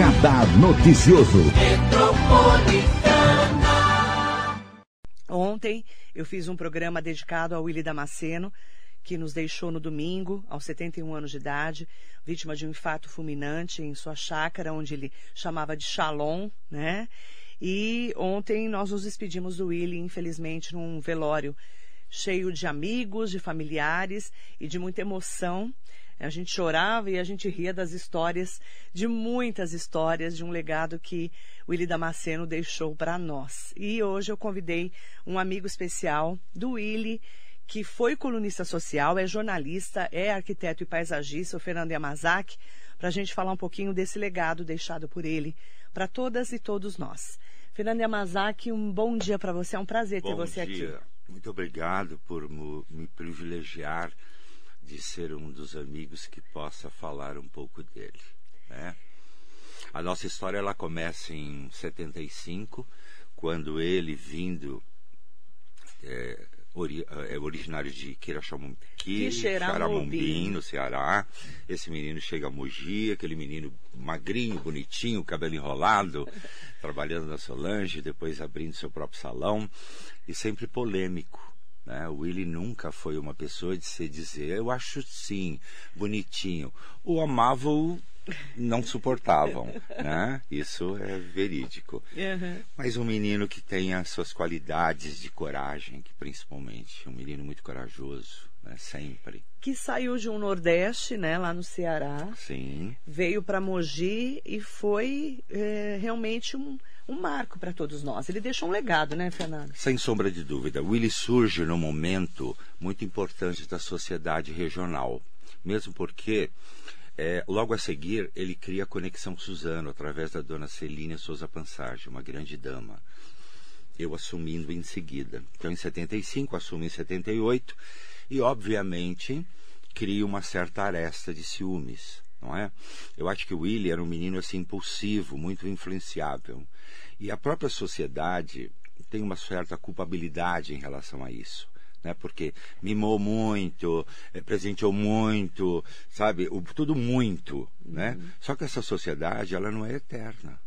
Radar Noticioso. Ontem eu fiz um programa dedicado ao Willy Damasceno, que nos deixou no domingo, aos 71 anos de idade, vítima de um infarto fulminante em sua chácara, onde ele chamava de Shalom, né? E ontem nós nos despedimos do Willy, infelizmente, num velório cheio de amigos, de familiares e de muita emoção. A gente chorava e a gente ria das histórias, de muitas histórias, de um legado que o Willy Damasceno deixou para nós. E hoje eu convidei um amigo especial do Willy, que foi colunista social, é jornalista, é arquiteto e paisagista, o Fernando Yamazaki, para a gente falar um pouquinho desse legado deixado por ele para todas e todos nós. Fernando Yamazaki, um bom dia para você, é um prazer bom ter você dia. aqui. Muito obrigado por me privilegiar de ser um dos amigos que possa falar um pouco dele. Né? A nossa história ela começa em 75, quando ele vindo é, ori, é originário de Quiraxamombim, no Ceará. Esse menino chega a Mogi, aquele menino magrinho, bonitinho, cabelo enrolado, trabalhando na Solange, depois abrindo seu próprio salão, e sempre polêmico. Né? O Willy nunca foi uma pessoa de se dizer, eu acho sim, bonitinho. O amava-o não suportavam, né? Isso é verídico. Uhum. Mas um menino que tem as suas qualidades de coragem, que principalmente um menino muito corajoso, né? Sempre. Que saiu de um Nordeste, né? Lá no Ceará. Sim. Veio para Mogi e foi é, realmente um, um marco para todos nós. Ele deixou um legado, né, Fernando? Sem sombra de dúvida. Willy surge num momento muito importante da sociedade regional, mesmo porque é, logo a seguir, ele cria a Conexão Suzano, através da dona Celina Souza Pansage, uma grande dama. Eu assumindo em seguida. Então, em 75, assumo em 78, e, obviamente, cria uma certa aresta de ciúmes, não é? Eu acho que o Willy era um menino, assim, impulsivo, muito influenciável. E a própria sociedade tem uma certa culpabilidade em relação a isso né? Porque mimou muito, é, presenteou muito, sabe? O, tudo muito, né? uhum. Só que essa sociedade, ela não é eterna,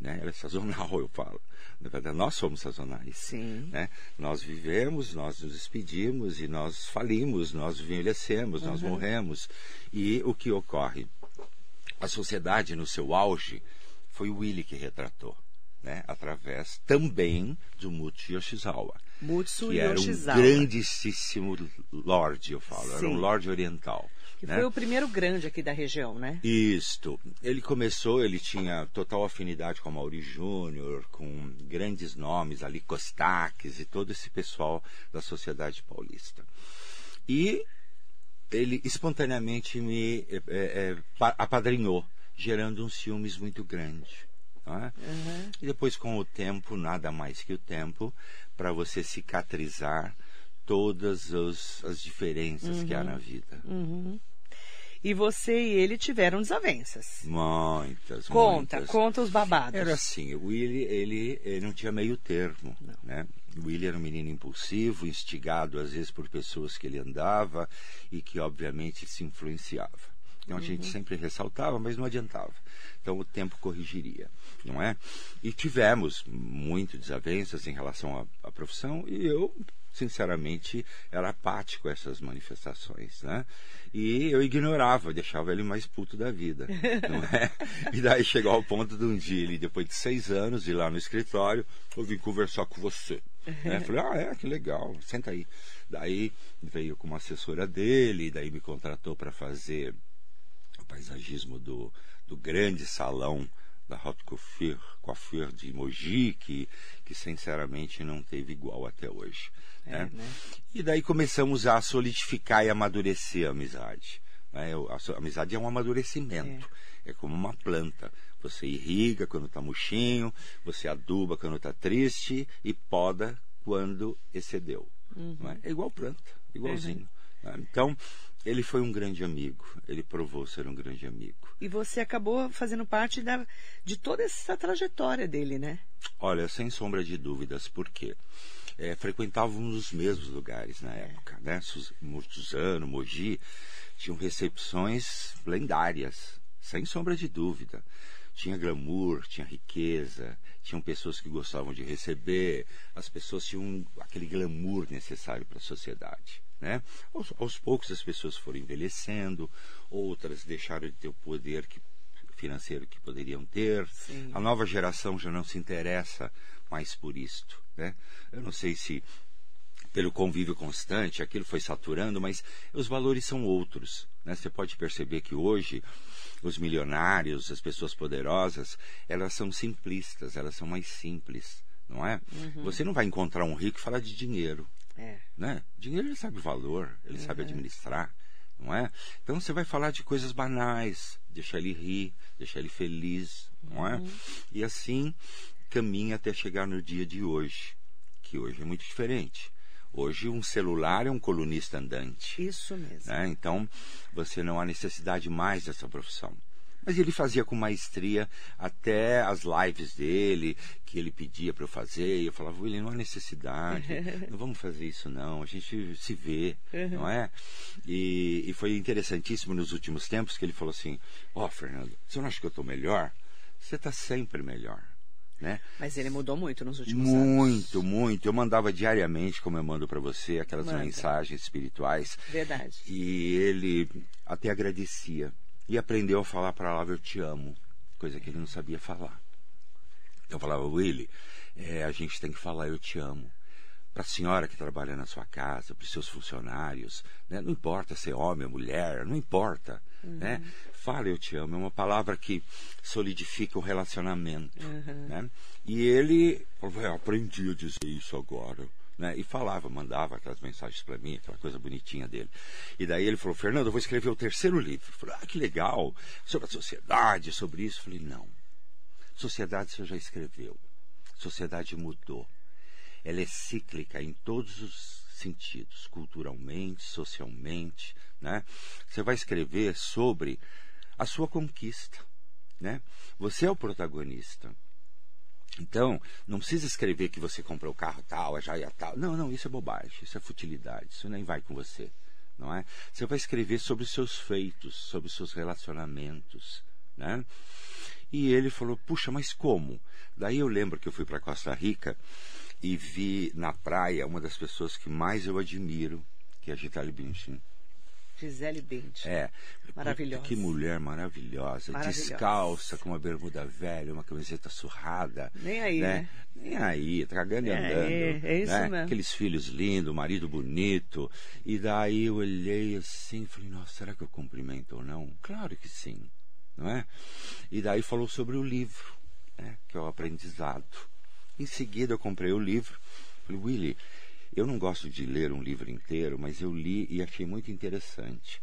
né? Ela é sazonal, eu falo. Na verdade, nós somos sazonais. Sim. Né? Nós vivemos, nós nos despedimos e nós falimos, nós envelhecemos, uhum. nós morremos. E o que ocorre? A sociedade, no seu auge, foi o Willy que retratou. Né, através também do Muti Yoshizawa. Mutsu que era Yoshizawa. um grandíssimo lorde, eu falo, Sim. era um lorde oriental. Que né? foi o primeiro grande aqui da região, né? Isto. Ele começou, ele tinha total afinidade com Mauri Júnior, com grandes nomes ali, Costaques e todo esse pessoal da sociedade paulista. E ele espontaneamente me é, é, apadrinhou, gerando um ciúmes muito grande. É? Uhum. E depois, com o tempo, nada mais que o tempo, para você cicatrizar todas os, as diferenças uhum. que há na vida. Uhum. E você e ele tiveram desavenças. Muitas, Conta, muitas. conta os babados. Era assim, o Willy, ele, ele não tinha meio termo, não. né? O Willy era um menino impulsivo, instigado às vezes por pessoas que ele andava e que obviamente se influenciava. Então a uhum. gente sempre ressaltava, mas não adiantava. Então o tempo corrigiria, não é? E tivemos muito desavenças em relação à, à profissão e eu sinceramente, era apático a essas manifestações, né? E eu ignorava, deixava ele mais puto da vida, não é? E daí chegou ao ponto de um dia, ele, depois de seis anos, ir lá no escritório, eu vim conversar com você. Né? Falei, ah, é, que legal, senta aí. Daí veio com uma assessora dele, daí me contratou para fazer paisagismo do, do grande salão da Haute Coiffure, Coiffure de Mogi, que, que sinceramente não teve igual até hoje. É, né? Né? E daí começamos a solidificar e amadurecer a amizade. Né? A amizade é um amadurecimento, é, é como uma planta. Você irriga quando está murchinho, você aduba quando está triste e poda quando excedeu. Uhum. É? é? igual planta, igualzinho. Uhum. Então, ele foi um grande amigo, ele provou ser um grande amigo. E você acabou fazendo parte da, de toda essa trajetória dele, né? Olha, sem sombra de dúvidas, por quê? É, frequentávamos os mesmos lugares na é. época, né? Suzano, Mogi, tinham recepções lendárias, sem sombra de dúvida. tinha glamour, tinha riqueza, tinham pessoas que gostavam de receber, as pessoas tinham aquele glamour necessário para a sociedade. Né? Aos, aos, poucos as pessoas foram envelhecendo, outras deixaram de ter o poder que, financeiro que poderiam ter. Sim. A nova geração já não se interessa mais por isto. Né? Eu não sei se pelo convívio constante aquilo foi saturando, mas os valores são outros. Né? Você pode perceber que hoje os milionários, as pessoas poderosas, elas são simplistas, elas são mais simples, não é? Uhum. Você não vai encontrar um rico e falar de dinheiro. É. Né? Dinheiro ele sabe o valor, ele Uhum. sabe administrar, não é? Então você vai falar de coisas banais, deixar ele rir, deixar ele feliz, não é? Uhum. E assim caminha até chegar no dia de hoje, que hoje é muito diferente. Hoje um celular é um colunista andante. Isso mesmo. Né? Então você não há necessidade mais dessa profissão. Mas ele fazia com maestria até as lives dele, que ele pedia para eu fazer, e eu falava, William, não há necessidade, não vamos fazer isso não, a gente se vê, não é? E, e foi interessantíssimo nos últimos tempos que ele falou assim, ó oh, Fernando, você não acha que eu estou melhor? Você está sempre melhor. Né? Mas ele mudou muito nos últimos muito, anos. Muito, muito. Eu mandava diariamente, como eu mando para você, aquelas Manda. mensagens espirituais. Verdade. E ele até agradecia. E aprendeu a falar a palavra eu te amo, coisa que ele não sabia falar. Eu falava, Willy, é, a gente tem que falar eu te amo. Para a senhora que trabalha na sua casa, para os seus funcionários, né? não importa se é homem ou mulher, não importa. Uhum. Né? Fala eu te amo, é uma palavra que solidifica o relacionamento. Uhum. Né? E ele eu aprendi a dizer isso agora. Né? E falava, mandava aquelas mensagens para mim, aquela coisa bonitinha dele. E daí ele falou, Fernando, eu vou escrever o terceiro livro. Eu falei, ah, que legal, sobre a sociedade, sobre isso. Eu falei, não. Sociedade você já escreveu. Sociedade mudou. Ela é cíclica em todos os sentidos, culturalmente, socialmente. Né? Você vai escrever sobre a sua conquista. Né? Você é o protagonista. Então, não precisa escrever que você comprou o carro tal, a joia tal. Não, não, isso é bobagem, isso é futilidade, isso nem vai com você. Não é? Você vai escrever sobre os seus feitos, sobre os seus relacionamentos. Né? E ele falou: Puxa, mas como? Daí eu lembro que eu fui para Costa Rica e vi na praia uma das pessoas que mais eu admiro, que é a Gisele Bündchen. Gisele Bündchen. É. Maravilhosa. Que mulher maravilhosa. Maravilhosa. Descalça, com uma bermuda velha, uma camiseta surrada. Nem aí, né? Nem aí, tragando e É, andando. é isso né? mesmo. Aqueles filhos lindos, marido bonito. E daí eu olhei assim e falei, nossa, será que eu cumprimento ou não? Claro que sim. Não é? E daí falou sobre o livro, né? que é o aprendizado. Em seguida eu comprei o livro. Falei, Willy, eu não gosto de ler um livro inteiro, mas eu li e achei muito interessante.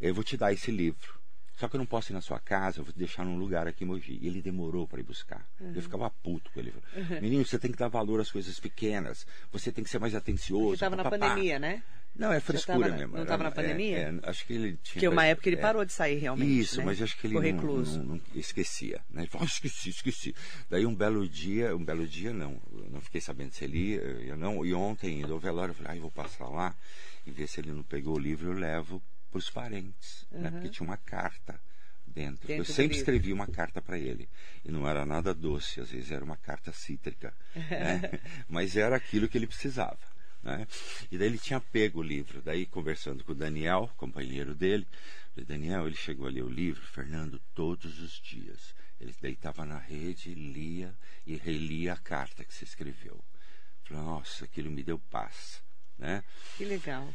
Eu vou te dar esse livro. Só que eu não posso ir na sua casa, eu vou te deixar num lugar aqui em Mogi. E ele demorou para ir buscar. Uhum. Eu ficava puto com ele. Menino, você tem que dar valor às coisas pequenas. Você tem que ser mais atencioso. Porque estava na pandemia, né? Não, é frescura tava- mesmo. não tava na É, pandemia? é, acho que ele tinha. Porque uma época ele é. parou de sair realmente. Isso, né? mas acho que ele não, não- não esquecia. Né? Ele falou, "Ah, esqueci, esqueci. Daí um belo dia, um belo dia não, eu não fiquei sabendo se ele ia, não. E ontem, indo ao velório, eu falei, ah, eu vou passar lá e ver se ele não pegou o livro, eu levo para os parentes. Né? Porque tinha uma carta dentro. Dentro eu sempre escrevi uma carta para ele. E não era nada doce, às vezes era uma carta cítrica. né? Mas era aquilo que ele precisava. Né? E daí ele tinha pego o livro. Daí, conversando com o Daniel, companheiro dele, falei, Daniel, ele chegou a ler o livro, Fernando, todos os dias. Ele deitava na rede, lia e relia a carta que você escreveu. Falei, nossa, aquilo me deu paz. Né? Que legal.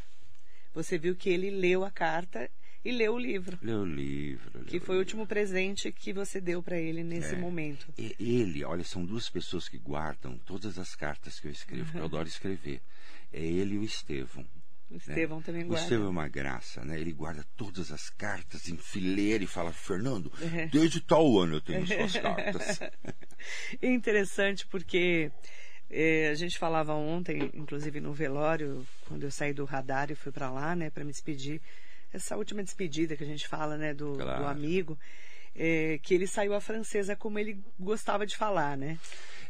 Você viu que ele leu a carta e leu o livro. Leu o livro. leu Que foi o livro. último presente que você deu para ele nesse É. momento. E- Ele, olha, são duas pessoas que guardam todas as cartas que eu escrevo, que eu adoro escrever. É ele e o Estevão. O né? Estevão também O guarda. Estevão é uma graça, né? Ele guarda todas as cartas em fileira e fala, Fernando, desde tal ano eu tenho suas cartas. É interessante porque eh, a gente falava ontem, inclusive no velório, quando eu saí do radar e fui para lá, né, para me despedir, essa última despedida que a gente fala, né, do, Claro. do amigo, eh, que ele saiu a francesa como ele gostava de falar, né?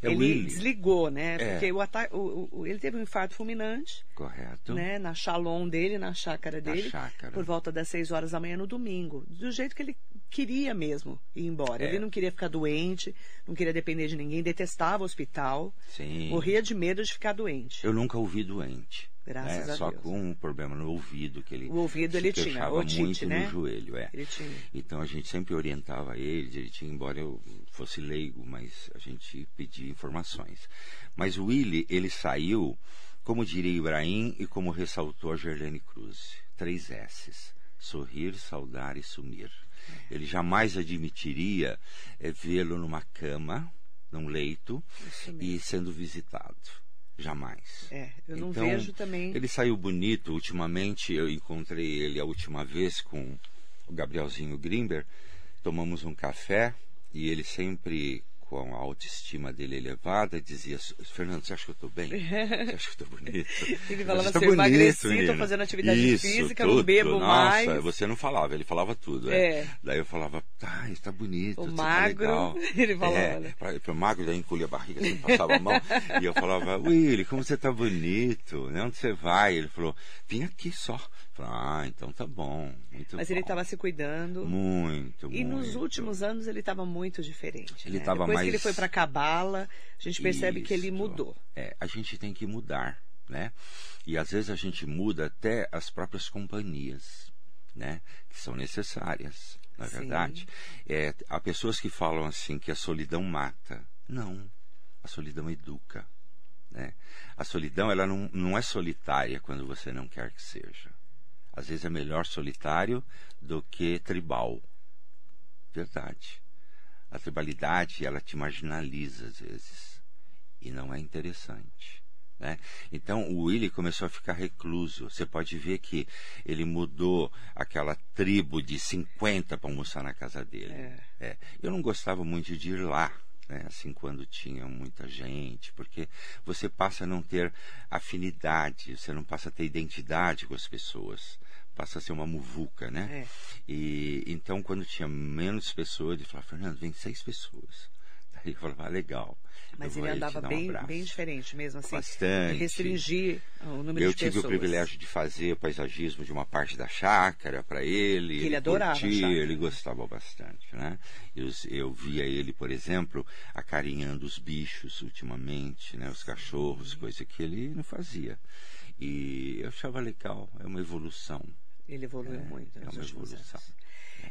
É ele Willy. desligou, né? É. Porque o o- o- ele teve um infarto fulminante, Correto. né? Na Shalom dele, na chácara Na dele, chácara. por volta das 6 horas da manhã no domingo. Do jeito que ele queria mesmo ir embora. É. Ele não queria ficar doente, não queria depender de ninguém, detestava o hospital, Sim. morria de medo de ficar doente. Eu nunca ouvi doente. Graças né? a Só Deus. com um problema no ouvido que ele O ouvido ele tinha, otite, muito né? no joelho, é. Ele tinha. Então a gente sempre orientava ele direitinho, embora eu fosse leigo, mas a gente pedia informações. Mas o Willy, ele saiu, como diria Ibrahim e como ressaltou a Gerlane Cruz, três S's, sorrir, saudar e sumir. Ele jamais admitiria eh, vê-lo numa cama, num leito e sendo visitado. Jamais. É, eu não Então, vejo também. Ele saiu bonito ultimamente. Eu encontrei ele a última vez com o Gabrielzinho Grimber. Tomamos um café e ele sempre com a autoestima dele elevada dizia: Fernando, você acha que eu estou bem? Você acha que eu estou bonito? Ele falava Você tá assim, eu emagreci, menino." tô fazendo atividade Isso, física, não tudo. bebo Nossa, mais. Você não falava, ele falava tudo. É. É. Daí eu falava, tá, está bonito. O você magro, tá legal. ele falava, É, né? pra- pro magro, daí encolhia a barriga, assim, passava a mão. e eu falava, Willy, como você tá bonito, né? Onde você vai? Ele falou, vim aqui só. Falei, ah, então tá bom, muito Mas bom. ele estava se cuidando. Muito, E nos muito. últimos anos ele estava muito diferente. Ele né? tava Depois mais- que ele foi para Cabala, a gente percebe que ele Isso. mudou. É, a gente tem que mudar, né? E às vezes a gente muda até as próprias companhias, né? Que são necessárias, na Sim. verdade. É, há pessoas que falam assim que a solidão mata. Não, a solidão educa, né? A solidão ela não, não é solitária quando você não quer que seja. Às vezes é melhor solitário do que tribal. Verdade. A tribalidade, ela te marginaliza às vezes. E não é interessante. Né? Então o Willy começou a ficar recluso. Você pode ver que ele mudou aquela tribo de 50 para almoçar na casa dele. É. Eu não gostava muito de ir lá. Né? Assim, quando tinha muita gente, porque você passa a não ter afinidade, você não passa a ter identidade com as pessoas, passa a ser uma muvuca, né? É. E então, quando tinha menos pessoas, ele falava, Fernando, vem seis pessoas. Daí eu falava, ah, legal. Mas eu ele andava dar um bem, abraço." bem diferente mesmo, assim. Bastante. Restringir o número Eu de tive pessoas. o privilégio de fazer paisagismo de uma parte da chácara para ele. Ele adorava a curtia, ele gostava bastante, né? Eu, eu via ele, por exemplo, acarinhando os bichos ultimamente, né? Os cachorros, coisa que ele não fazia. E eu achava legal, é uma evolução. Ele evoluiu muito é nos uma evolução.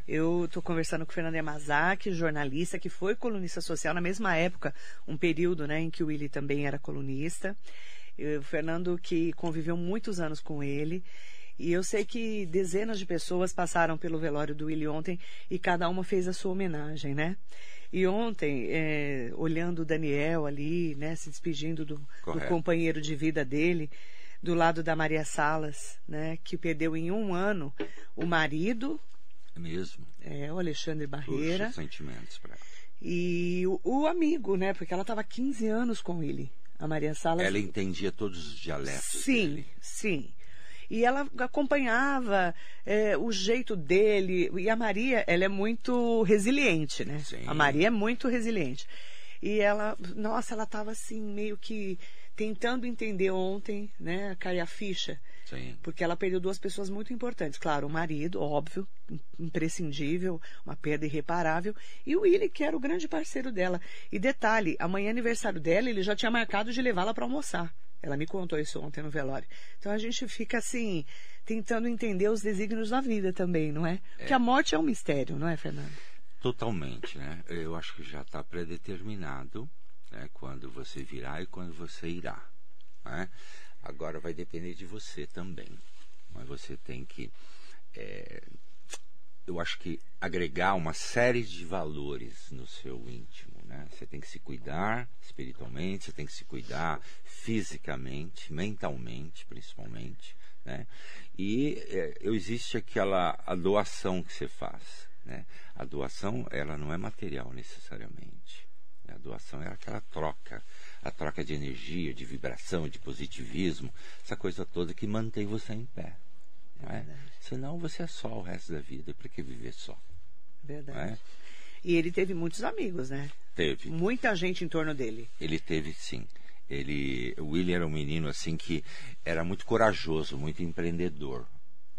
Eu estou conversando com o Fernando Yamazaki, jornalista, que foi colunista social na mesma época, um período né, em que o Willy também era colunista. E O Fernando que conviveu muitos anos com ele. E eu sei que dezenas de pessoas passaram pelo velório do Willy ontem e cada uma fez a sua homenagem, né? E ontem, é, olhando o Daniel ali, né, se despedindo do, do companheiro de vida dele, do lado da Maria Salas, né, que perdeu em um ano o marido, É mesmo. é, o Alexandre Puxa Barreira, os sentimentos para ela. e o, o amigo, né, porque ela estava 15 anos com ele, a Maria Salas. Ela entendia todos os dialetos Sim, dele. sim. E ela acompanhava é, o jeito dele. E a Maria, ela é muito resiliente, né? Sim. A Maria é muito resiliente. E ela, nossa, ela estava assim, meio que tentando entender ontem, né? A ficha. Sim. Porque ela perdeu duas pessoas muito importantes. Claro, o marido, óbvio, imprescindível, uma perda irreparável. E o Willy, que era o grande parceiro dela. E detalhe, amanhã é aniversário dela, ele já tinha marcado de levá-la para almoçar. Ela me contou isso ontem no velório. Então a gente fica assim, tentando entender os desígnios da vida também, não é? Porque a morte é um mistério, não é, Fernando? Totalmente, né? Eu acho que já está predeterminado né? quando você virá e quando você irá. Né? Agora vai depender de você também. Mas você tem que, é, eu acho que agregar uma série de valores no seu íntimo. Né? Você tem que se cuidar espiritualmente, você tem que se cuidar fisicamente, mentalmente, principalmente. Né? E é, existe aquela a doação que você faz. Né? A doação ela não é material necessariamente. Doação é aquela troca, a troca de energia, de vibração, de positivismo, essa coisa toda que mantém você em pé. Não é? Senão você é só o resto da vida, para que viver só? Verdade. É? E ele teve muitos amigos, né? Teve. Muita gente em torno dele. Ele teve sim. Ele, o William era um menino assim que era muito corajoso, muito empreendedor.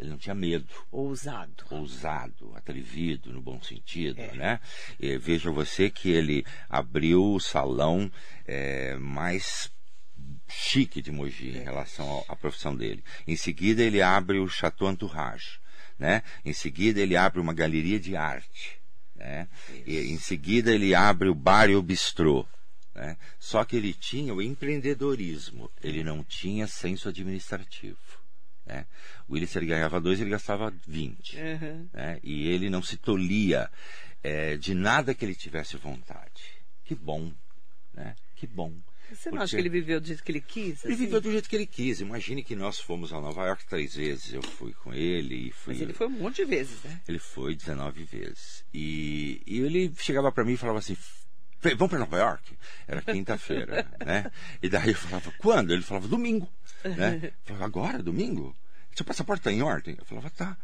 Ele não tinha medo. Ousado. Ousado, atrevido, no bom sentido, é. né? E veja você que ele abriu o salão é, mais chique de Mogi é. em relação à profissão dele. Em seguida ele abre o Chateau Entourage, né? Em seguida ele abre uma galeria de arte, né? E em seguida ele abre o bar e o bistrô. Né? Só que ele tinha o empreendedorismo, ele não tinha senso administrativo. Né? O Willis ele ganhava dois, ele gastava 20. Uhum. Né? E ele não se tolia é, de nada que ele tivesse vontade. Que bom, né? Que bom. Você não Porque... acha que ele viveu do jeito que ele quis? Ele viveu do jeito que ele quis. Imagine que nós fomos a Nova York três vezes. Eu fui com ele e fui. Mas ele foi um monte de vezes, né? Ele foi 19 vezes. E, e ele chegava para mim e falava assim: vamos para Nova York? Era quinta-feira, né? E daí eu falava, quando? Ele falava, domingo, né? Falava, agora, domingo? Seu passaporte está em ordem? Eu falava, tá.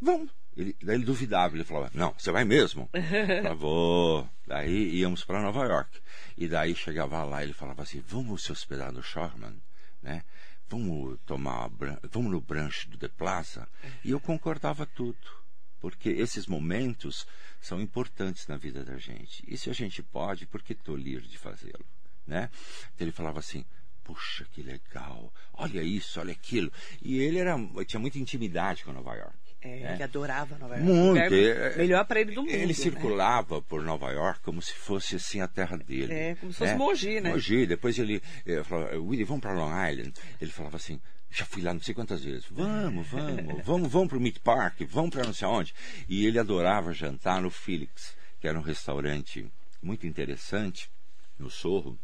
Vamos. Ele, daí ele duvidava, ele falava, não, você vai mesmo? Eu falava, vou. Daí íamos para Nova York. E daí chegava lá, ele falava assim, vamos se hospedar no Sherman, né? Vamos tomar, vamos no brunch do The Plaza. E eu concordava tudo porque esses momentos são importantes na vida da gente. E se a gente pode, por que tolir de fazê-lo? Né? Então ele falava assim: puxa, que legal, olha isso, olha aquilo. E ele era, tinha muita intimidade com Nova York. É, né? ele adorava Nova York. Muito. É, melhor para ele do mundo. Ele né? circulava por Nova York como se fosse assim a terra dele. É, como se fosse né? Mogi, né? Mogi. Depois ele, ele eh, falava, Willie, vamos para Long Island. Ele falava assim, já fui lá não sei quantas vezes. Vamos, vamos, vamos, vamos para o Meat Park, vamos para não sei onde. E ele adorava jantar no Felix, que era um restaurante muito interessante no Sorro.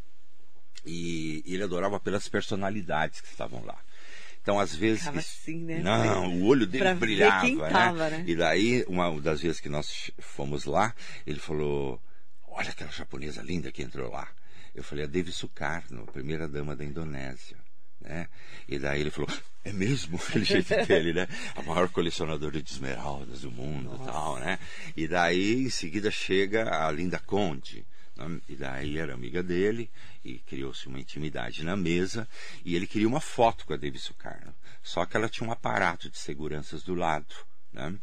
E ele adorava pelas personalidades que estavam lá. Então, às vezes. Ficava assim, né? Não, o olho dele brilhava. Né? Tava, né? E daí, uma das vezes que nós fomos lá, ele falou: Olha aquela japonesa linda que entrou lá. Eu falei: A Devi Sukarno, primeira dama da Indonésia. Né? E daí ele falou, é mesmo? Aquele jeito dele, né? A maior colecionadora de esmeraldas do mundo e tal, né? E daí, em seguida, chega a Linda Conde. E daí era amiga dele, e criou-se uma intimidade na mesa, e ele queria uma foto com a Davis Sukarno. Só que ela tinha um aparato de seguranças do lado. Né?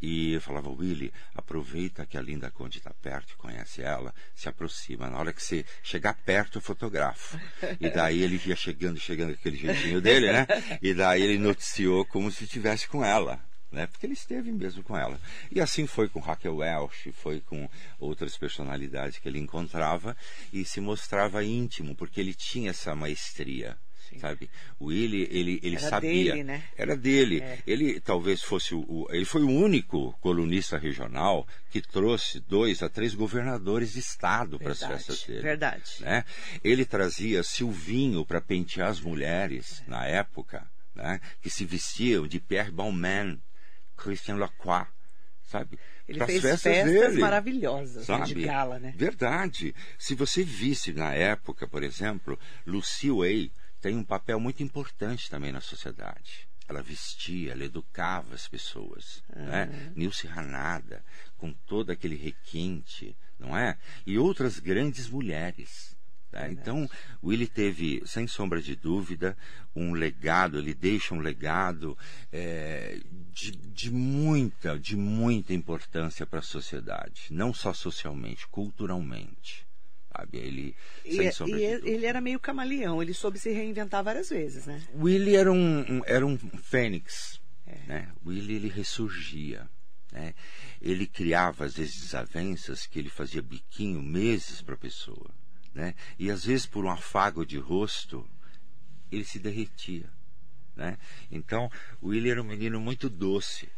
E eu falava, Willy, aproveita que a Linda Conde está perto, conhece ela, se aproxima. Na hora que você chegar perto, eu fotografo. E daí ele ia chegando, chegando aquele jeitinho dele, né? E daí ele noticiou como se estivesse com ela. Né? Porque ele esteve mesmo com ela. E assim foi com Raquel Welch, foi com outras personalidades que ele encontrava e se mostrava íntimo, porque ele tinha essa maestria Sim. sabe? O Willie, ele, ele era sabia. Dele, né? Era dele. É. Ele talvez fosse o, o, Ele foi o único colunista regional que trouxe dois a três governadores de estado para as festas dele. Verdade. Né? Ele trazia Silvinho para pentear as mulheres é. na época, né? que se vestiam de Pierre Balmain, Christian Lacroix sabe? Ele fez festas, festas dele, maravilhosas né, sabe? de gala, né? Verdade. Se você visse na época, por exemplo, Lucy Way, tem um papel muito importante também na sociedade. Ela vestia, ela educava as pessoas. Uhum. Né? Nilce Ranada, com todo aquele requinte, não é? E outras grandes mulheres. Né? Então, Willie teve, sem sombra de dúvida, um legado, ele deixa um legado é, de, de, muita, de muita importância para a sociedade, não só socialmente, culturalmente sabe? Ele, e, é, e ele era meio camaleão, ele soube se reinventar várias vezes, né? Willie era um, um era um fênix, é. né? Willie ele ressurgia, né? Ele criava às vezes desavenças que ele fazia biquinho meses para a pessoa, né? E às vezes por um afago de rosto ele se derretia. Né? Então, o Willie era um menino muito doce.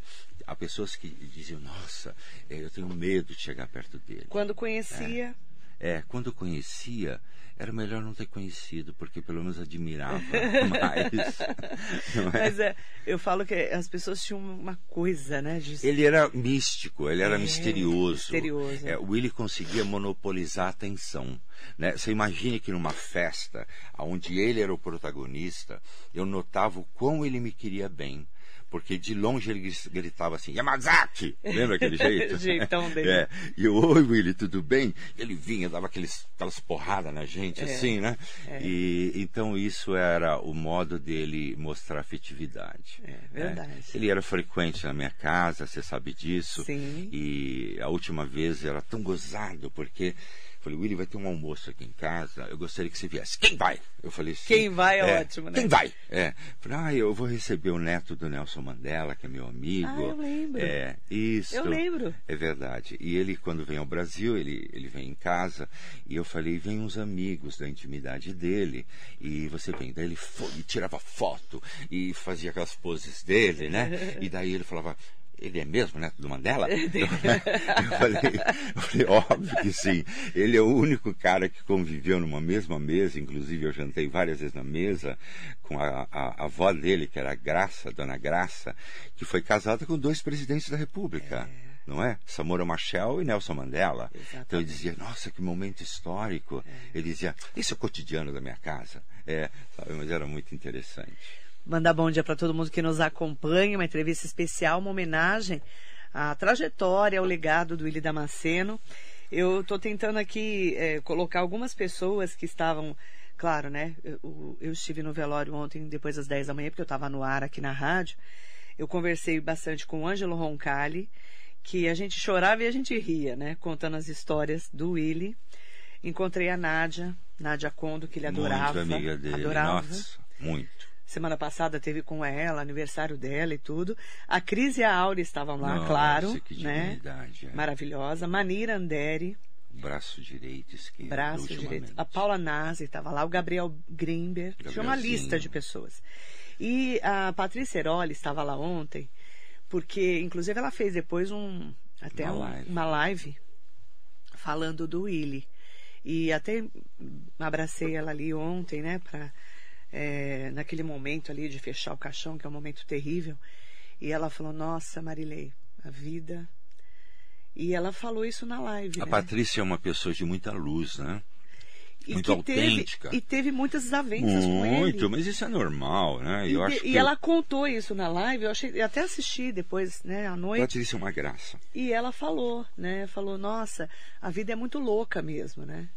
Há pessoas que diziam, nossa, eu tenho medo de chegar perto dele. Quando conhecia, é. É, quando conhecia, era melhor não ter conhecido, porque pelo menos admirava mais. É? Mas é, eu falo que as pessoas tinham uma coisa, né? De... Ele era místico, ele era é, misterioso. misterioso. É, o Willie conseguia monopolizar a atenção. Né? Você imagine que numa festa, onde ele era o protagonista, eu notava o quão ele me queria bem porque de longe ele gritava assim, Yamazaki! Lembra aquele jeito? Jeitão dele. É. E eu, oi Willy, tudo bem? Ele vinha, dava aqueles, aquelas porradas na gente, É. assim, né? É. E então isso era o modo dele mostrar afetividade. É, né? verdade. Ele era frequente na minha casa, você sabe disso. Sim. E a última vez era tão gozado, porque falei, Willy, vai ter um almoço aqui em casa, eu gostaria que você viesse. Quem vai? Eu falei assim. Quem vai é ótimo, né? Quem vai? É. Falei, ah, eu vou receber o neto do Nelson Mandela, que é meu amigo. Ah, eu lembro. É, isso. Eu lembro. É verdade. E ele, quando vem ao Brasil, ele, ele vem em casa, e eu falei, vem uns amigos da intimidade dele, e você vem. Daí ele foi e tirava foto, e fazia aquelas poses dele, né? E daí ele falava, ele é mesmo neto do Mandela? Eu, eu falei, eu falei, óbvio que sim. Ele é o único cara que conviveu numa mesma mesa, inclusive eu jantei várias vezes na mesa com a, a, a avó dele, que era a Graça, Dona Graça, que foi casada com dois presidentes da República. Não é? Samora Machel e Nelson Mandela. Exatamente. Então eu dizia, nossa, que momento histórico. Ele dizia, isso é o cotidiano da minha casa. É, sabe, mas era muito interessante. Mandar bom dia para todo mundo que nos acompanha, uma entrevista especial, uma homenagem à trajetória, ao legado do Willy Damasceno. Eu estou tentando aqui eh, colocar algumas pessoas que estavam, claro, né? Eu, eu estive no velório ontem, depois das 10 da manhã, porque eu estava no ar aqui na rádio. Eu conversei bastante com o Ângelo Roncalli, que a gente chorava e a gente ria, né? Contando as histórias do Willy. Encontrei a Nádia, Nádia Condo, que ele adorava. muito amiga dele. Adorava. Nossa, muito. Semana passada teve com ela, aniversário dela e tudo. A Cris e a Áurea estavam lá, Nossa, claro. que né? é. Maravilhosa. Manira Anderi, Braço direito, esquerdo. braço direito. A Paula Nazi estava lá, o Gabriel Grimber. Tinha uma lista de pessoas. E a Patrícia Eroli estava lá ontem, porque, inclusive, ela fez depois um até Uma um- live. uma live falando do Willy. E até abracei ela ali ontem, né, pra, é, naquele momento ali de fechar o caixão, que é um momento terrível. E ela falou: Nossa, Marilei, a vida. E ela falou isso na live. A né? Patrícia é uma pessoa de muita luz, né? E muito que teve- autêntica. e teve muitas desavenças com ele. Muito, mas isso é normal, né? E, Eu acho e ela contou isso na live, eu achei, eu até assisti depois, né, à a noite, Patrícia é uma graça. e ela falou, né, falou, nossa, a vida é muito louca mesmo, né?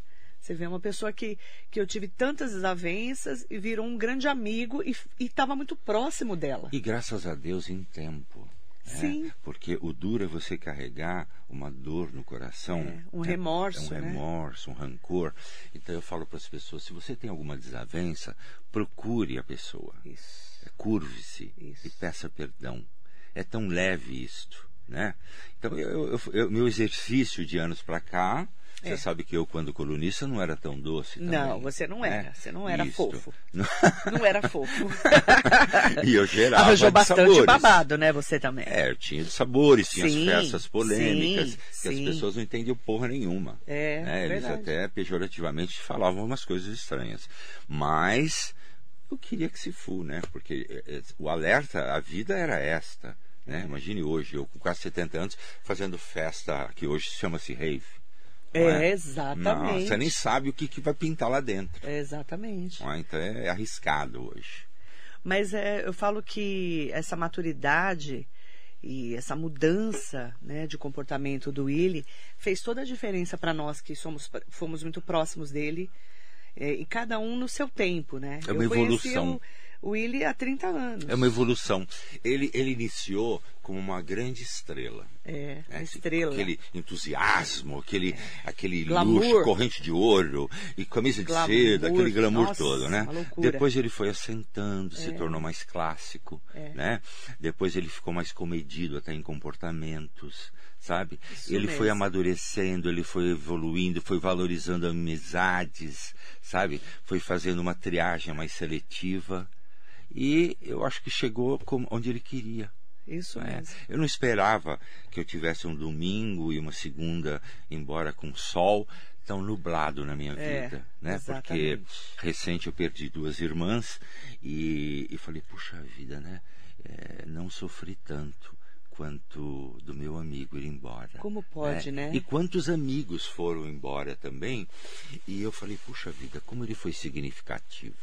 Você vê uma pessoa que, que eu tive tantas desavenças e virou um grande amigo e estava muito próximo dela. E graças a Deus em tempo. né? Sim. Porque o duro é você carregar uma dor no coração. É, um né? remorso, É um né? remorso, um rancor. Então eu falo para as pessoas: se você tem alguma desavença, procure a pessoa. Isso. Curve-se e peça perdão. É tão leve isto, né? Então, eu, eu- eu- meu exercício de anos para cá, É. você sabe que eu, quando colunista, não era tão doce também. Não, você não era, né? você não era Isto. fofo. Não era fofo. e eu gerava Arranjou bastante sabores. babado, né, você também. É, eu tinha de sabores, tinha Sim, as festas polêmicas, sim, que sim. as pessoas não entendiam porra nenhuma. É, né? Eles verdade. até pejorativamente falavam umas coisas estranhas. Mas eu queria que se fu, né? Porque eh, eh, o alerta, a vida era esta. Né? Imagine hoje, eu com quase 70 anos, fazendo festa que hoje chama-se rave. É, é? exatamente. Não, você nem sabe o que, que vai pintar lá dentro. É, Exatamente. é? Então é arriscado hoje. Mas é, eu falo que essa maturidade e essa mudança né, de comportamento do Willy fez toda a diferença para nós que somos, fomos muito próximos dele, é, e cada um no seu tempo, né? É uma eu evolução. O Willy há 30 anos. É uma evolução. Ele, ele iniciou como uma grande estrela. É, a né? estrela. Aquele entusiasmo, aquele, aquele Glamour. luxo, corrente de ouro e camisa de Glamour, seda, aquele glamour nossa, todo, né? uma. Depois ele foi assentando, se tornou mais clássico, É. né? Depois ele ficou mais comedido até em comportamentos, sabe? Isso ele foi mesmo. amadurecendo, ele foi evoluindo, foi valorizando amizades, sabe? Foi fazendo uma triagem mais seletiva. E eu acho que chegou como- onde ele queria. Isso É, mesmo. Eu não esperava que eu tivesse um domingo e uma segunda embora com sol tão nublado na minha É, vida, né? Porque recente eu perdi duas irmãs e, e falei, puxa vida, né? É, não sofri tanto quanto do meu amigo ir embora. Como pode, né? E quantos amigos foram embora também? E eu falei, puxa vida, como ele foi significativo.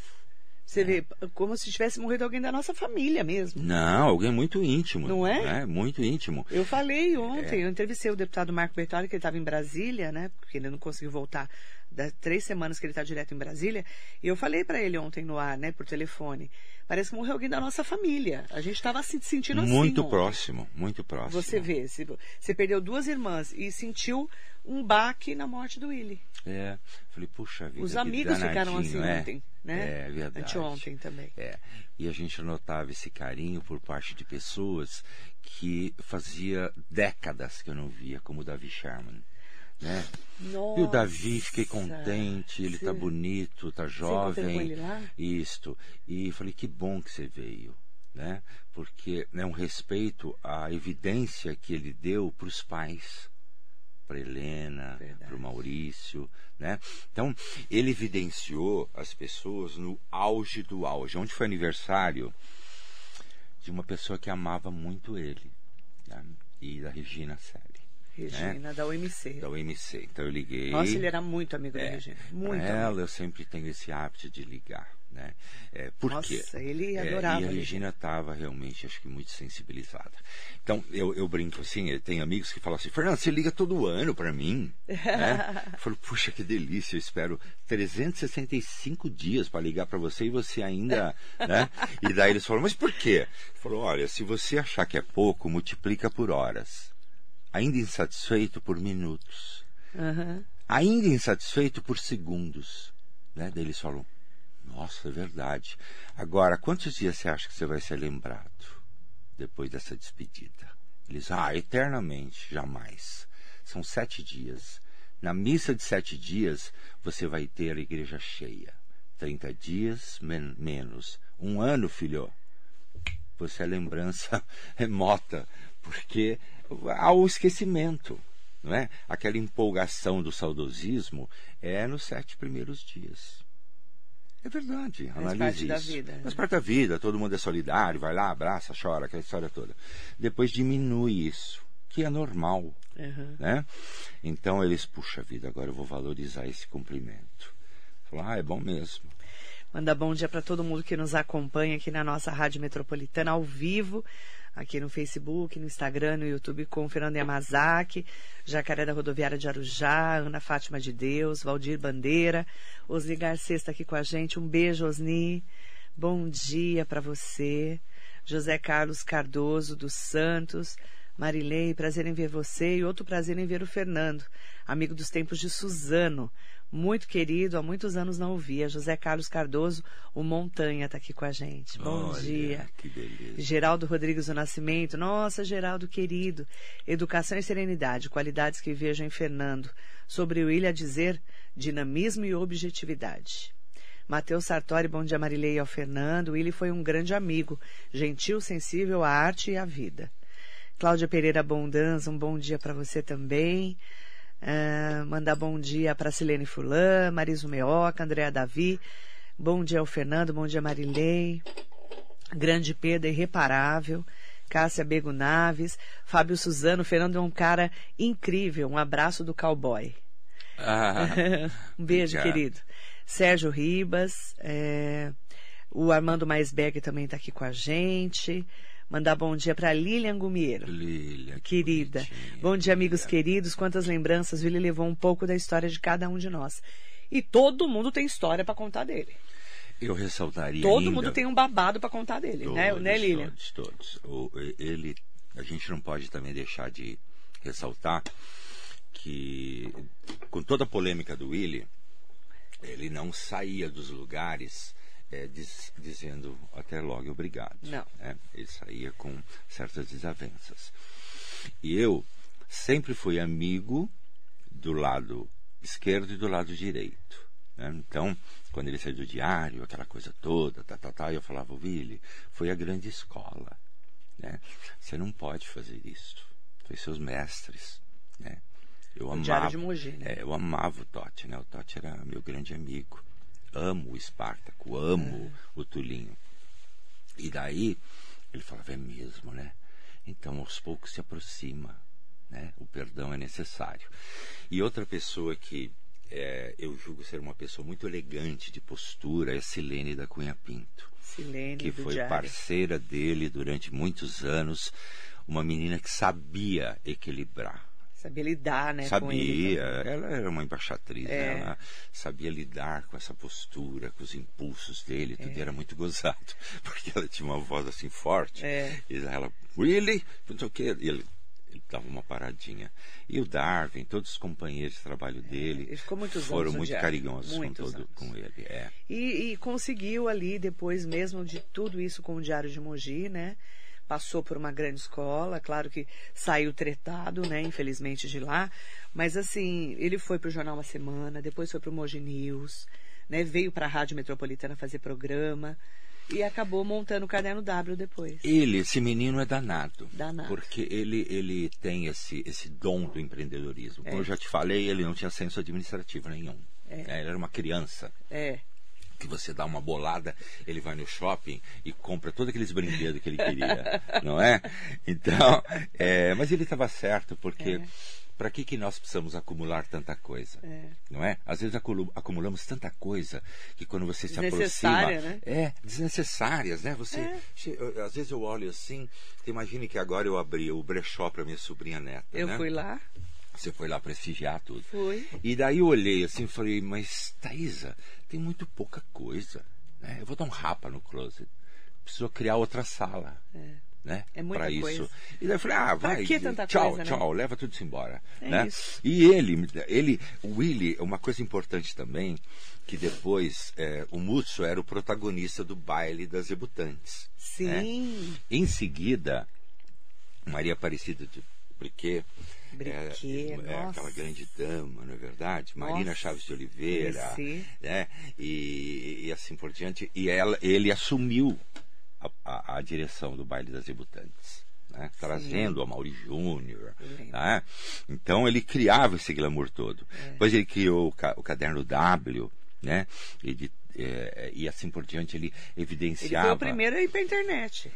Você é. vê, como se tivesse morrido alguém da nossa família mesmo. Não, alguém muito íntimo. Não é? Né? Muito íntimo. Eu falei ontem, é. eu entrevistei o deputado Marco Bertoli, que ele estava em Brasília, né? Porque ele não conseguiu voltar das três semanas que ele está direto em Brasília. E eu falei para ele ontem no ar, né, por telefone. Parece que morreu alguém da nossa família. A gente estava se sentindo muito assim. Muito próximo, muito próximo. Você vê, você perdeu duas irmãs e sentiu um baque na morte do Willy. É, falei, puxa vida. Os amigos ficaram assim é? ontem, né? É verdade. Anteontem também. É. E a gente notava esse carinho por parte de pessoas que fazia décadas que eu não via, como o Davi Sherman. Né? Nossa, e o Davi, fiquei contente, ele está bonito, está jovem. Você com ele lá? Isto. E falei, que bom que você veio. Né? Porque é um respeito à evidência que ele deu para os pais para Helena, para o Maurício, né? Então ele evidenciou as pessoas no auge do auge. Onde foi aniversário de uma pessoa que amava muito ele, né? e da Regina Selle. Regina, né? da UMC. Da UMC. Então eu liguei. Nossa, ele era muito amigo é, da Regina. Muito. ela amigo. eu sempre tenho esse hábito de ligar. Né? É, por Nossa, quê? ele adorava. É, e a Regina estava realmente, acho que, muito sensibilizada. Então, eu, eu brinco assim, tem amigos que falam assim, Fernando, você liga todo ano para mim. né? Eu falo, puxa, que delícia, eu espero 365 dias para ligar para você e você ainda... né? E daí eles falam, mas por quê? Falou, olha, se você achar que é pouco, multiplica por horas. Ainda insatisfeito por minutos. Uhum. Ainda insatisfeito por segundos. Né? Daí eles falam, nossa, é verdade. Agora, quantos dias você acha que você vai ser lembrado depois dessa despedida? Eles, ah, eternamente, jamais. São sete dias. Na missa de sete dias, você vai ter a igreja cheia. Trinta dias men menos. Um ano, filho. Você é lembrança remota, porque há o esquecimento. Não é? Aquela empolgação do saudosismo é nos sete primeiros dias. É verdade, Faz analise parte isso. da vida. Né? Faz parte da vida, todo mundo é solidário, vai lá, abraça, chora, aquela história toda. Depois diminui isso, que é normal. Uhum. Né? Então eles, puxa vida, agora eu vou valorizar esse cumprimento. Falar, ah, é bom mesmo. Manda bom dia para todo mundo que nos acompanha aqui na nossa Rádio Metropolitana ao vivo aqui no Facebook, no Instagram, no YouTube com Fernando Yamazaki, Jacaré da Rodoviária de Arujá, Ana Fátima de Deus, Valdir Bandeira, Osni Garcês está aqui com a gente. Um beijo, Osni. Bom dia para você. José Carlos Cardoso dos Santos. Marilei, prazer em ver você e outro prazer em ver o Fernando, amigo dos tempos de Suzano muito querido, há muitos anos não ouvia. José Carlos Cardoso, o Montanha, está aqui com a gente. Bom Olha, dia. Que beleza. Geraldo Rodrigues do Nascimento. Nossa, Geraldo querido. Educação e serenidade, qualidades que vejo em Fernando. Sobre o Ilha dizer dinamismo e objetividade. Matheus Sartori, bom dia Marilei ao Fernando. Ele foi um grande amigo, gentil, sensível à arte e à vida. Cláudia Pereira Bondanza, um bom dia para você também. Uh, mandar bom dia para Silene Fulan, Mariso Meoca, Andréa Davi. Bom dia ao Fernando, bom dia Marilei. Grande Pedro, irreparável. Cássia Bego Naves, Fábio Suzano, Fernando é um cara incrível. Um abraço do cowboy. Ah, um beijo, obrigado. querido. Sérgio Ribas, é, o Armando Maisberg também está aqui com a gente. Mandar bom dia para Lilian Gumieiro. Lilian, querida. Bom dia, amigos queridos. Quantas lembranças. Willi levou um pouco da história de cada um de nós. E todo mundo tem história para contar dele. Eu ressaltaria Todo ainda... mundo tem um babado para contar dele, todos, né, né, Lilian? Todos, todos. O, ele, a gente não pode também deixar de ressaltar que, com toda a polêmica do Willi, ele não saía dos lugares é, diz, dizendo até logo obrigado. Não. Né? Ele saía com certas desavenças. E eu sempre fui amigo do lado esquerdo e do lado direito. Né? Então, quando ele saiu do diário, aquela coisa toda, tá, tá, tá, eu falava, Willy, foi a grande escola. Né? Você não pode fazer isso. Foi seus mestres. Né? Eu o amava, Mogi, né? é, eu amava o Totti, né? O Totti era meu grande amigo amo o Espartaco, amo é. o Tulinho. E daí ele falava, é mesmo, né? Então aos poucos se aproxima, né? O perdão é necessário. E outra pessoa que é, eu julgo ser uma pessoa muito elegante de postura, é Silene da Cunha Pinto. Silene que foi Diário. parceira dele durante muitos anos, uma menina que sabia equilibrar. Sabia lidar, né? com ele Sabia, também. ela era uma embaixatriz, É. ela sabia lidar com essa postura, com os impulsos dele, tudo era muito gozado, porque ela tinha uma voz assim forte, É. e ela, really? Não sei o quê, e ele, ele dava uma paradinha. E o Darwin, todos os companheiros de trabalho dele, ele ficou muitos foram anos muito carinhosos com, todo, com ele. É. E, e conseguiu ali, depois mesmo de tudo isso com o Diário de Mogi, né? Passou por uma grande escola, claro que saiu tretado, né? Infelizmente de lá. Mas assim, ele foi para o Jornal Uma Semana, depois foi para o Mogi News, né? Veio para a Rádio Metropolitana fazer programa e acabou montando o Caderno W depois. Ele, esse menino é danado. Danado. Porque ele, ele tem esse, esse dom do empreendedorismo. Como eu já te falei, ele não tinha senso administrativo nenhum. É, ele era uma criança É, que você dá uma bolada, ele vai no shopping e compra todos aqueles brinquedos que ele queria, não é? Então, é, mas ele estava certo, porque É. para que, que nós precisamos acumular tanta coisa? É. Não é? Às vezes acumulamos tanta coisa que quando você se aproxima. Né? É, desnecessárias, né? Você, É. às vezes eu olho assim, imagine que agora eu abri o brechó para minha sobrinha neta. eu né? fui lá, Você foi lá prestigiar tudo. fui. E daí eu olhei assim e falei, mas Thaisa, tem muito pouca coisa. Né? Eu vou dar um rapa no closet. Preciso criar outra sala. Né? É muita pra isso. coisa. E daí eu falei, ah, vai. tchau, coisa, né? tchau, leva tudo isso embora. É né? isso. E ele, ele, o Willy, uma coisa importante também, que depois é, o Mutsu era o protagonista do baile das debutantes. né? Sim. Em seguida, Maria Aparecida de Briquet. Briquet, é, é nossa. aquela grande dama, não é verdade? Marina Nossa, Chaves de Oliveira, né? E, e assim por diante. E ela, ele assumiu a, a- a direção do baile das debutantes. né? Trazendo a Mauri Júnior. Né? Então ele criava esse glamour todo. É. Depois ele criou o, ca- o caderno W, né? E, de- é, e assim por diante ele Ele evidenciava. foi o primeiro a ir para a internet.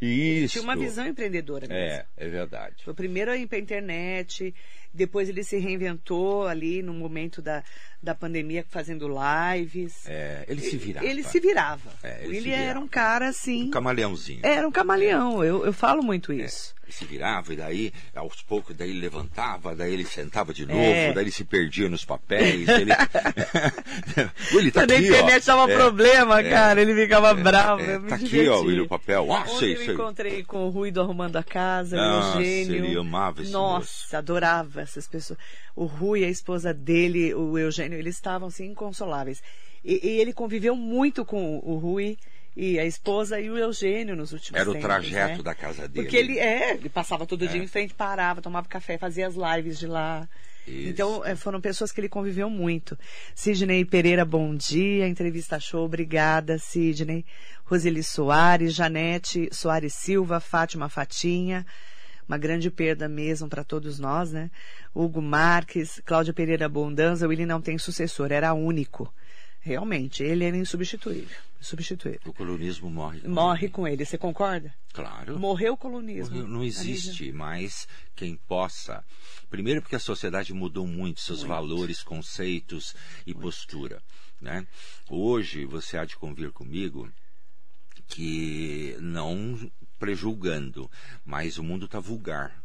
Isso. Tinha uma visão empreendedora mesmo. É, é verdade. Foi o primeiro a ir para a internet, depois ele se reinventou ali no momento da, da pandemia fazendo lives. É, ele se virava. Ele se virava. É, ele ele se era virava. um cara assim. Um camaleãozinho. Era um camaleão, eu, eu falo muito isso. Ele se virava e daí, aos poucos, daí ele levantava, daí ele sentava de novo, É. daí ele se perdia nos papéis. Ele, ele tá Quando a aqui, internet ó. dava É, problema, é, cara, ele ficava bravo. é, tá aqui, ó, William, o papel. Ah, Ontem sei, eu sei. encontrei com o Rui do Arrumando a Casa, Nossa, o Eugênio. ele amava esse Nossa, moço. adorava essas pessoas. O Rui, a esposa dele, o Eugênio, eles estavam assim inconsoláveis. E, e ele conviveu muito com o Rui e a esposa e o Eugênio nos últimos Era o tempos, trajeto né? da casa dele. Porque ele é, ele passava todo dia em frente, parava, tomava café, fazia as lives de lá. Isso. Então, eh, foram pessoas que ele conviveu muito. Sidney Pereira, bom dia. Entrevista show, obrigada, Sidney. Roseli Soares, Janete Soares Silva, Fátima Fatinha. Uma grande perda mesmo para todos nós, né? Hugo Marques, Cláudia Pereira Bondanza, o Willi não tem sucessor, era único. Realmente, ele era insubstituível. Insubstituível. O colonismo morre. com Morre ele. com ele, você concorda? Claro. Morreu o colonismo. Morreu. Não existe mais quem possa. Primeiro, porque a sociedade mudou muito seus valores, conceitos e postura. Né? Hoje, você há de convir comigo que, não prejulgando, mas o mundo está vulgar.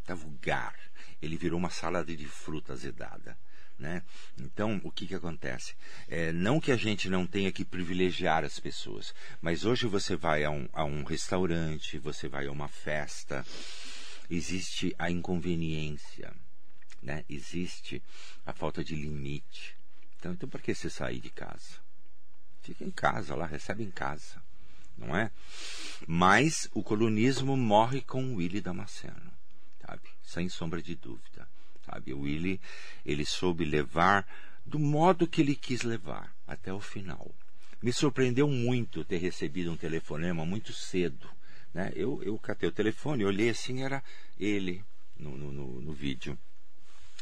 Está vulgar. Ele virou uma salada de fruta azedada. Né? Então, o que, que acontece? É, não que a gente não tenha que privilegiar as pessoas, mas hoje você vai a um, a um restaurante, você vai a uma festa, existe a inconveniência, né? existe a falta de limite. Então, então por que você sair de casa? Fica em casa lá, recebe em casa, não é? Mas o colonismo morre com o Willy Damasceno, sabe? Sem sombra de dúvida sabe? O Willy, ele soube levar do modo que ele quis levar, até o final. Me surpreendeu muito ter recebido um telefonema muito cedo. Né? Eu, eu catei o telefone, olhei assim, era ele no, no, no, no vídeo.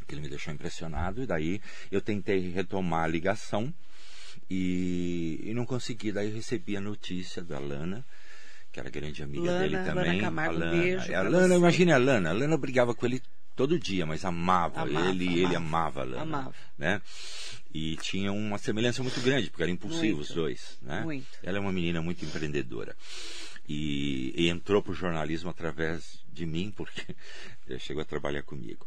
Que ele me deixou impressionado, e daí eu tentei retomar a ligação e, e não consegui. Daí eu recebi a notícia da Lana, que era grande amiga Lana, dele Lana também. Camargo, a Lana, beijo a pra Lana imagine a Lana. A Lana brigava com ele todo dia, mas amava, Amava, ele amava. ele amava a Lana, Amava. né? E tinha uma semelhança muito grande, porque eram impulsivos os dois, né? Muito. Ela é uma menina muito empreendedora. E, e entrou para o jornalismo através de mim, porque chegou a trabalhar comigo.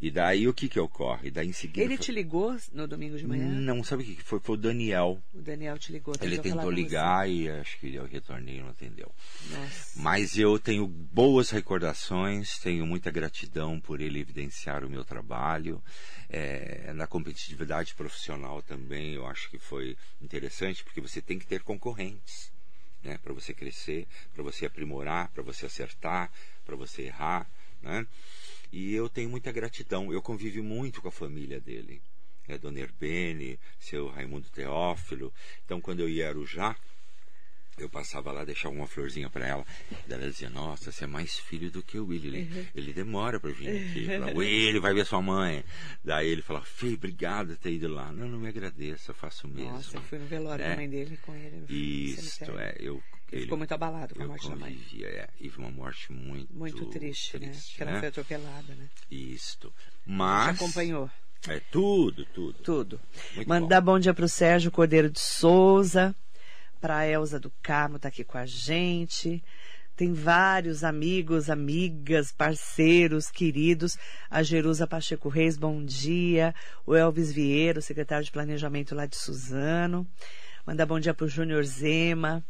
E daí o que que ocorre? Daí em seguida Ele foi- te ligou no domingo de manhã? Não, sabe o que foi? Foi o Daniel. O Daniel te ligou. Ele tentou ligar e acho que eu retornei e não atendeu. Nossa. Mas eu tenho boas recordações, tenho muita gratidão por ele evidenciar o meu trabalho. É, na competitividade profissional também eu acho que foi interessante, porque você tem que ter concorrentes. Né, para você crescer, para você aprimorar, para você acertar, para você errar. Né? E eu tenho muita gratidão. Eu convivi muito com a família dele. Né, Dona Herbene, seu Raimundo Teófilo. Então, quando eu ia a Arujá, eu passava lá, deixava uma florzinha para ela. Daí ela dizia: Nossa, você é mais filho do que o Willy. Ele, ele demora para vir aqui. Willy, vai ver sua mãe. Daí ele falava: Filho, obrigado por ter ido lá. Não, não me agradeça, eu faço mesmo. Nossa, eu fui no velório É. da mãe dele com ele. cemitério. é. Eu, Ele ficou muito abalado com a morte da mãe. é. E foi uma morte muito, Muito triste, né? triste, Porque ela né? foi atropelada, né? Isto. Te Mas. acompanhou. É tudo, tudo. Tudo. Muito Mandar bom dia para o Sérgio Cordeiro de Souza, para Elza do Carmo, tá aqui com a gente. Tem vários amigos, amigas, parceiros, queridos. A Jerusa Pacheco Reis, bom dia. O Elvis Vieira, secretário de Planejamento lá de Suzano. Mandar bom dia para o Júnior Zema,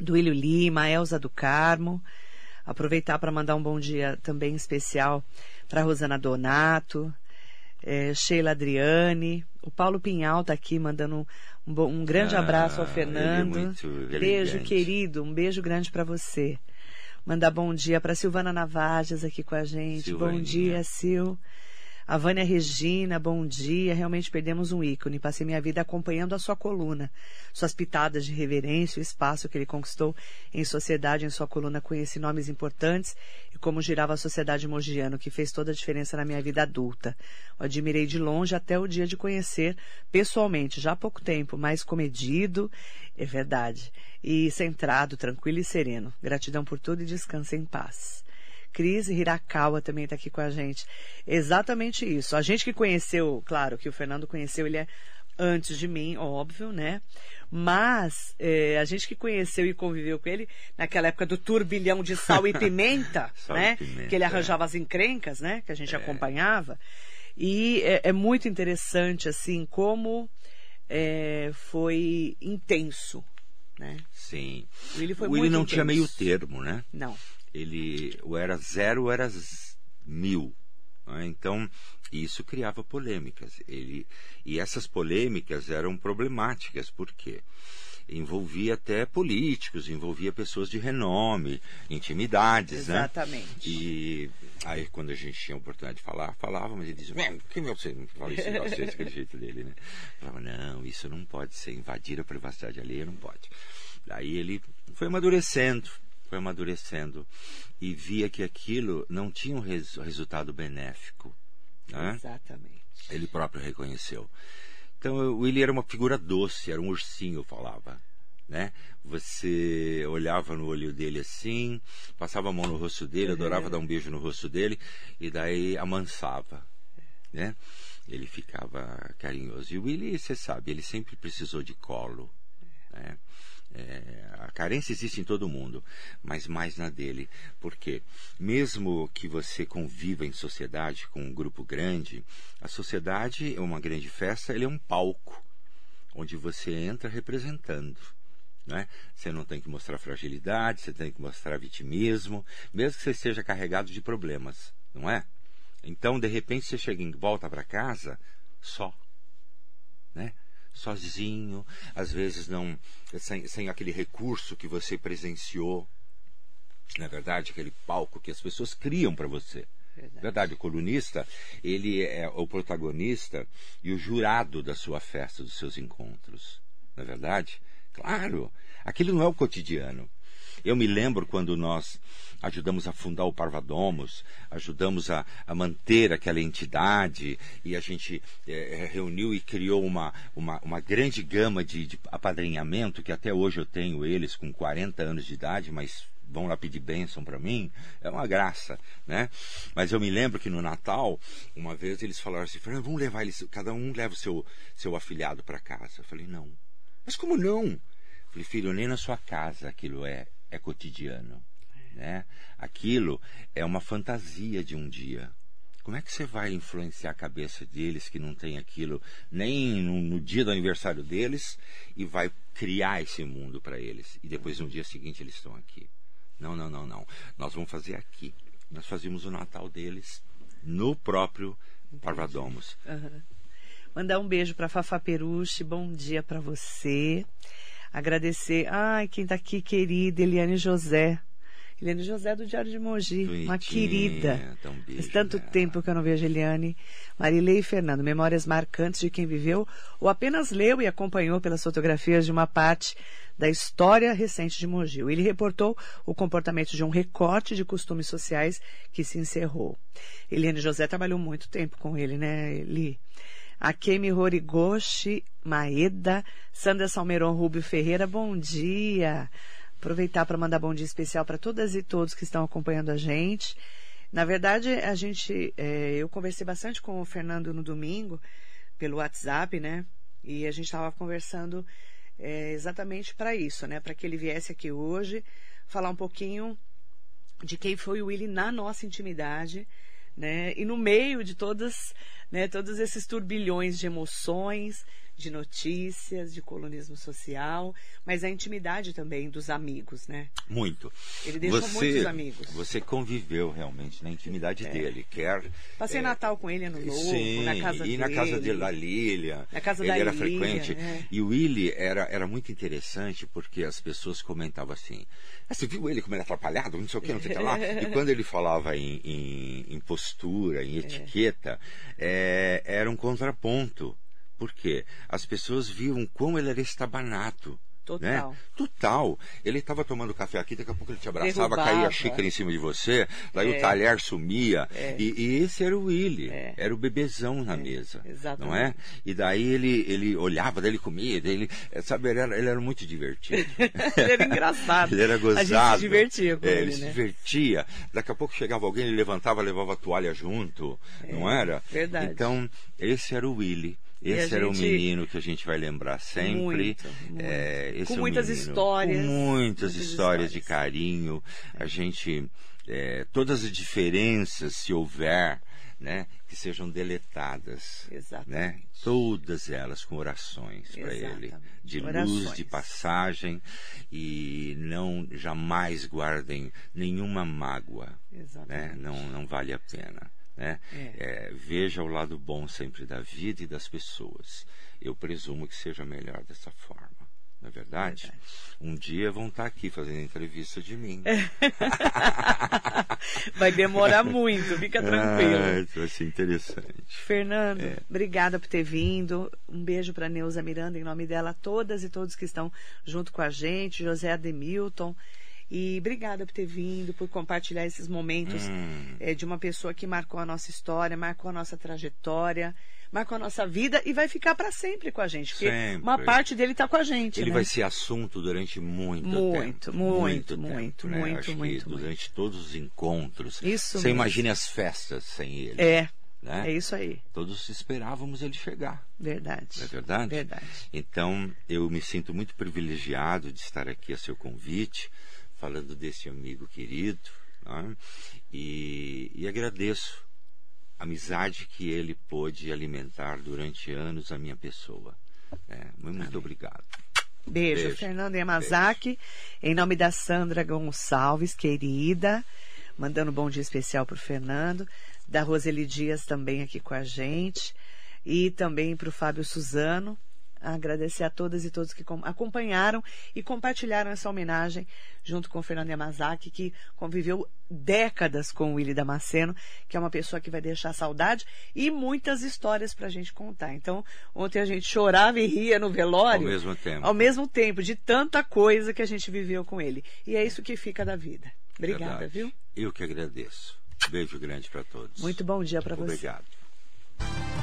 do Ilho Lima, Elza do Carmo. Aproveitar para mandar um bom dia também especial para Rosana Donato, é, Sheila Adriane, o Paulo Pinhal está aqui mandando um, um grande Ah, abraço ao é Fernando. muito beijo, elegante. querido, um beijo grande para você. Mandar bom dia para Silvana Navajas aqui com a gente. Bom Silvaninha. dia, Sil. A Vânia Regina, bom dia. Realmente perdemos um ícone. Passei minha vida acompanhando a sua coluna, suas pitadas de reverência, o espaço que ele conquistou em sociedade. Em sua coluna conheci nomes importantes e como girava a sociedade mogiana, que fez toda a diferença na minha vida adulta. O admirei de longe até o dia de conhecer pessoalmente, já há pouco tempo, mais comedido, é verdade, e centrado, tranquilo e sereno. Gratidão por tudo e descanse em paz. Cris Hirakawa também está aqui com a gente. Exatamente isso. A gente que conheceu, claro, que o Fernando conheceu, ele é antes de mim, óbvio, né? Mas é, a gente que conheceu e conviveu com ele naquela época do turbilhão de sal e pimenta, Sal e né? pimenta, que ele é. arranjava as encrencas, né? Que a gente acompanhava. E é, é muito interessante, assim, como é, foi intenso, né? Sim. O Willy foi o Willy não tinha intenso. meio termo, né? Não. Ele ou era zero ou era mil. né? Então, isso criava polêmicas. Ele, e essas polêmicas eram problemáticas, porque envolvia até políticos, envolvia pessoas de renome, intimidades, né? Exatamente. E aí, quando a gente tinha a oportunidade de falar, falava, mas ele dizia, "Ué, quem é você? Não fala isso, não sei, aquele jeito dele, né? Falava, não, isso não pode ser, invadir a privacidade alheia não pode. Daí ele foi amadurecendo, foi amadurecendo e via que aquilo não tinha um res- resultado benéfico. Né? Exatamente. Ele próprio reconheceu. Então o Willy era uma figura doce, era um ursinho, falava. Né? Você olhava no olho dele assim, passava a mão no rosto dele, adorava dar um beijo no rosto dele, e daí amansava. Né? Ele ficava carinhoso. E o Willy, você sabe, ele sempre precisou de colo. Né? É, a carência existe em todo mundo, mas mais na dele. Porque, mesmo que você conviva em sociedade com um grupo grande, a sociedade é uma grande festa, ele é um palco onde você entra representando. Né? Você não tem que mostrar fragilidade, você tem que mostrar vitimismo, mesmo que você esteja carregado de problemas, não é? Então, de repente, você chega em volta para casa só, né? Sozinho, às vezes não sem, sem aquele recurso que você presenciou, na verdade, aquele palco que as pessoas criam para você. Verdade. Verdade, o colunista, ele é o protagonista e o jurado da sua festa, dos seus encontros. Não é verdade? Claro, aquilo não é o cotidiano. Eu me lembro quando nós ajudamos a fundar o Parvadomos, ajudamos a, a manter aquela entidade e a gente eh, reuniu e criou uma, uma, uma grande gama de, de apadrinhamento, que até hoje eu tenho eles com 40 anos de idade, mas vão lá pedir bênção para mim, é uma graça, né? Mas eu me lembro que no Natal, uma vez eles falaram assim, vamos levar eles, cada um leva o seu, seu afilhado para casa. Eu falei, não. Mas como não? Eu falei, filho, nem na sua casa aquilo é, é cotidiano. Né? Aquilo é uma fantasia de um dia. Como é que você vai influenciar a cabeça deles que não tem aquilo nem no, no dia do aniversário deles e vai criar esse mundo para eles e depois no dia seguinte eles estão aqui? Não, não, não, não. Nós vamos fazer aqui. Nós fazíamos o Natal deles no próprio Parvadomos. Uhum. Mandar um beijo para Fafá Peruche, bom dia para você. Agradecer, ai, quem está aqui, querida Eliane José. Eliane José do Diário de Mogi, Bonitinha, uma querida. Beijo, Faz tanto né? tempo que eu não vejo Eliane. Marilei e Fernando, memórias marcantes de quem viveu ou apenas leu e acompanhou pelas fotografias de uma parte da história recente de Mogi. Ele reportou o comportamento de um recorte de costumes sociais que se encerrou. Eliane José trabalhou muito tempo com ele, né, Eli? Akemi Horigoshi Maeda, Sandra Salmeron Rubio Ferreira, bom dia. Aproveitar para mandar bom dia especial para todas e todos que estão acompanhando a gente. Na verdade, a gente, é, eu conversei bastante com o Fernando no domingo pelo WhatsApp, né? E a gente estava conversando é, exatamente para isso, né? Para que ele viesse aqui hoje falar um pouquinho de quem foi o Willy na nossa intimidade, né? E no meio de todas, né? Todos esses turbilhões de emoções, de notícias, de colonismo social, mas a intimidade também dos amigos, né? Muito. Ele deixou você, muitos amigos. Você conviveu realmente na intimidade É. dele. Quer. Passei é, Natal com ele ano novo, Sim, na casa e dele. na casa dele, da Lília. Na casa ele da era frequente. é. E o Willy era, era muito interessante porque as pessoas comentavam assim: "Ah, você viu ele como ele é atrapalhado? Não sei o que, não sei o que lá. E quando ele falava em, em, em postura, em etiqueta, é, era um contraponto. Por quê? As pessoas viam como ele era estabanato. Total. Né? Total. Ele estava tomando café aqui, daqui a pouco ele te abraçava, Derrubava. caía a xícara em cima de você, daí É. o talher sumia. É. E, e esse era o Willy, É. era o bebezão na mesa. exatamente. Não é? E daí ele, ele olhava, daí ele comia, daí ele, é, sabe, ele era, ele era muito divertido. ele era engraçado. Ele era gozado. A gente se divertia com É, ele, ele se né? divertia. Daqui a pouco chegava alguém, ele levantava, levava a toalha junto, não era? verdade. Então, esse era o Willy. Esse era o gente- menino que a gente vai lembrar sempre. Muito, muito. É, Com é o muitas menino histórias, Com muitas, muitas histórias, de histórias. carinho. A gente. é, todas as diferenças, se houver, né, que sejam deletadas. Exatamente. Né? Todas elas com orações para ele. De luz, Orações. de passagem. E não jamais guardem nenhuma mágoa. Né? Exatamente. Não, não vale a pena. Né? É. É, veja o lado bom sempre da vida e das pessoas. Eu presumo que seja melhor dessa forma. Não é verdade? Verdade. Um dia vão estar aqui fazendo entrevista de mim. Vai demorar muito, fica tranquilo. Ah, vai ser interessante. Fernando, É. obrigada por ter vindo. Um beijo para Neuza Miranda, em nome dela, todas e todos que estão junto com a gente, José Ademilton. E obrigada por ter vindo, por compartilhar esses momentos Hum. eh, de uma pessoa que marcou a nossa história, marcou a nossa trajetória, marcou a nossa vida e vai ficar para sempre com a gente. Porque Sempre. uma parte dele está com a gente. Ele né? vai ser assunto durante muito, Muito, tempo. muito, tempo, muito, né? muito, Acho muito, que muito. durante todos os encontros. Isso Você mesmo. imagine as festas sem ele. É, né? é isso aí. Todos esperávamos ele chegar. Verdade. Não é verdade? Verdade. Então, eu me sinto muito privilegiado de estar aqui a seu convite, falando desse amigo querido, né? e, e agradeço a amizade que ele pôde alimentar durante anos a minha pessoa. É, muito, muito obrigado. Beijo, Beijo. Fernando Yamazaki. Em nome da Sandra Gonçalves, querida. Mandando um bom dia especial para o Fernando. Da Roseli Dias também aqui com a gente. E também para o Fábio Suzano. Agradecer a todas e todos que com- acompanharam e compartilharam essa homenagem junto com o Fernando Yamazaki, que conviveu décadas com o Willy Damasceno, que é uma pessoa que vai deixar saudade e muitas histórias para a gente contar. Então, ontem a gente chorava e ria no velório. Ao mesmo tempo. Ao mesmo tempo, de tanta coisa que a gente viveu com ele. E é isso que fica da vida. Obrigada, Verdade. viu? Eu que agradeço. Beijo grande para todos. Muito bom dia para você. Obrigado.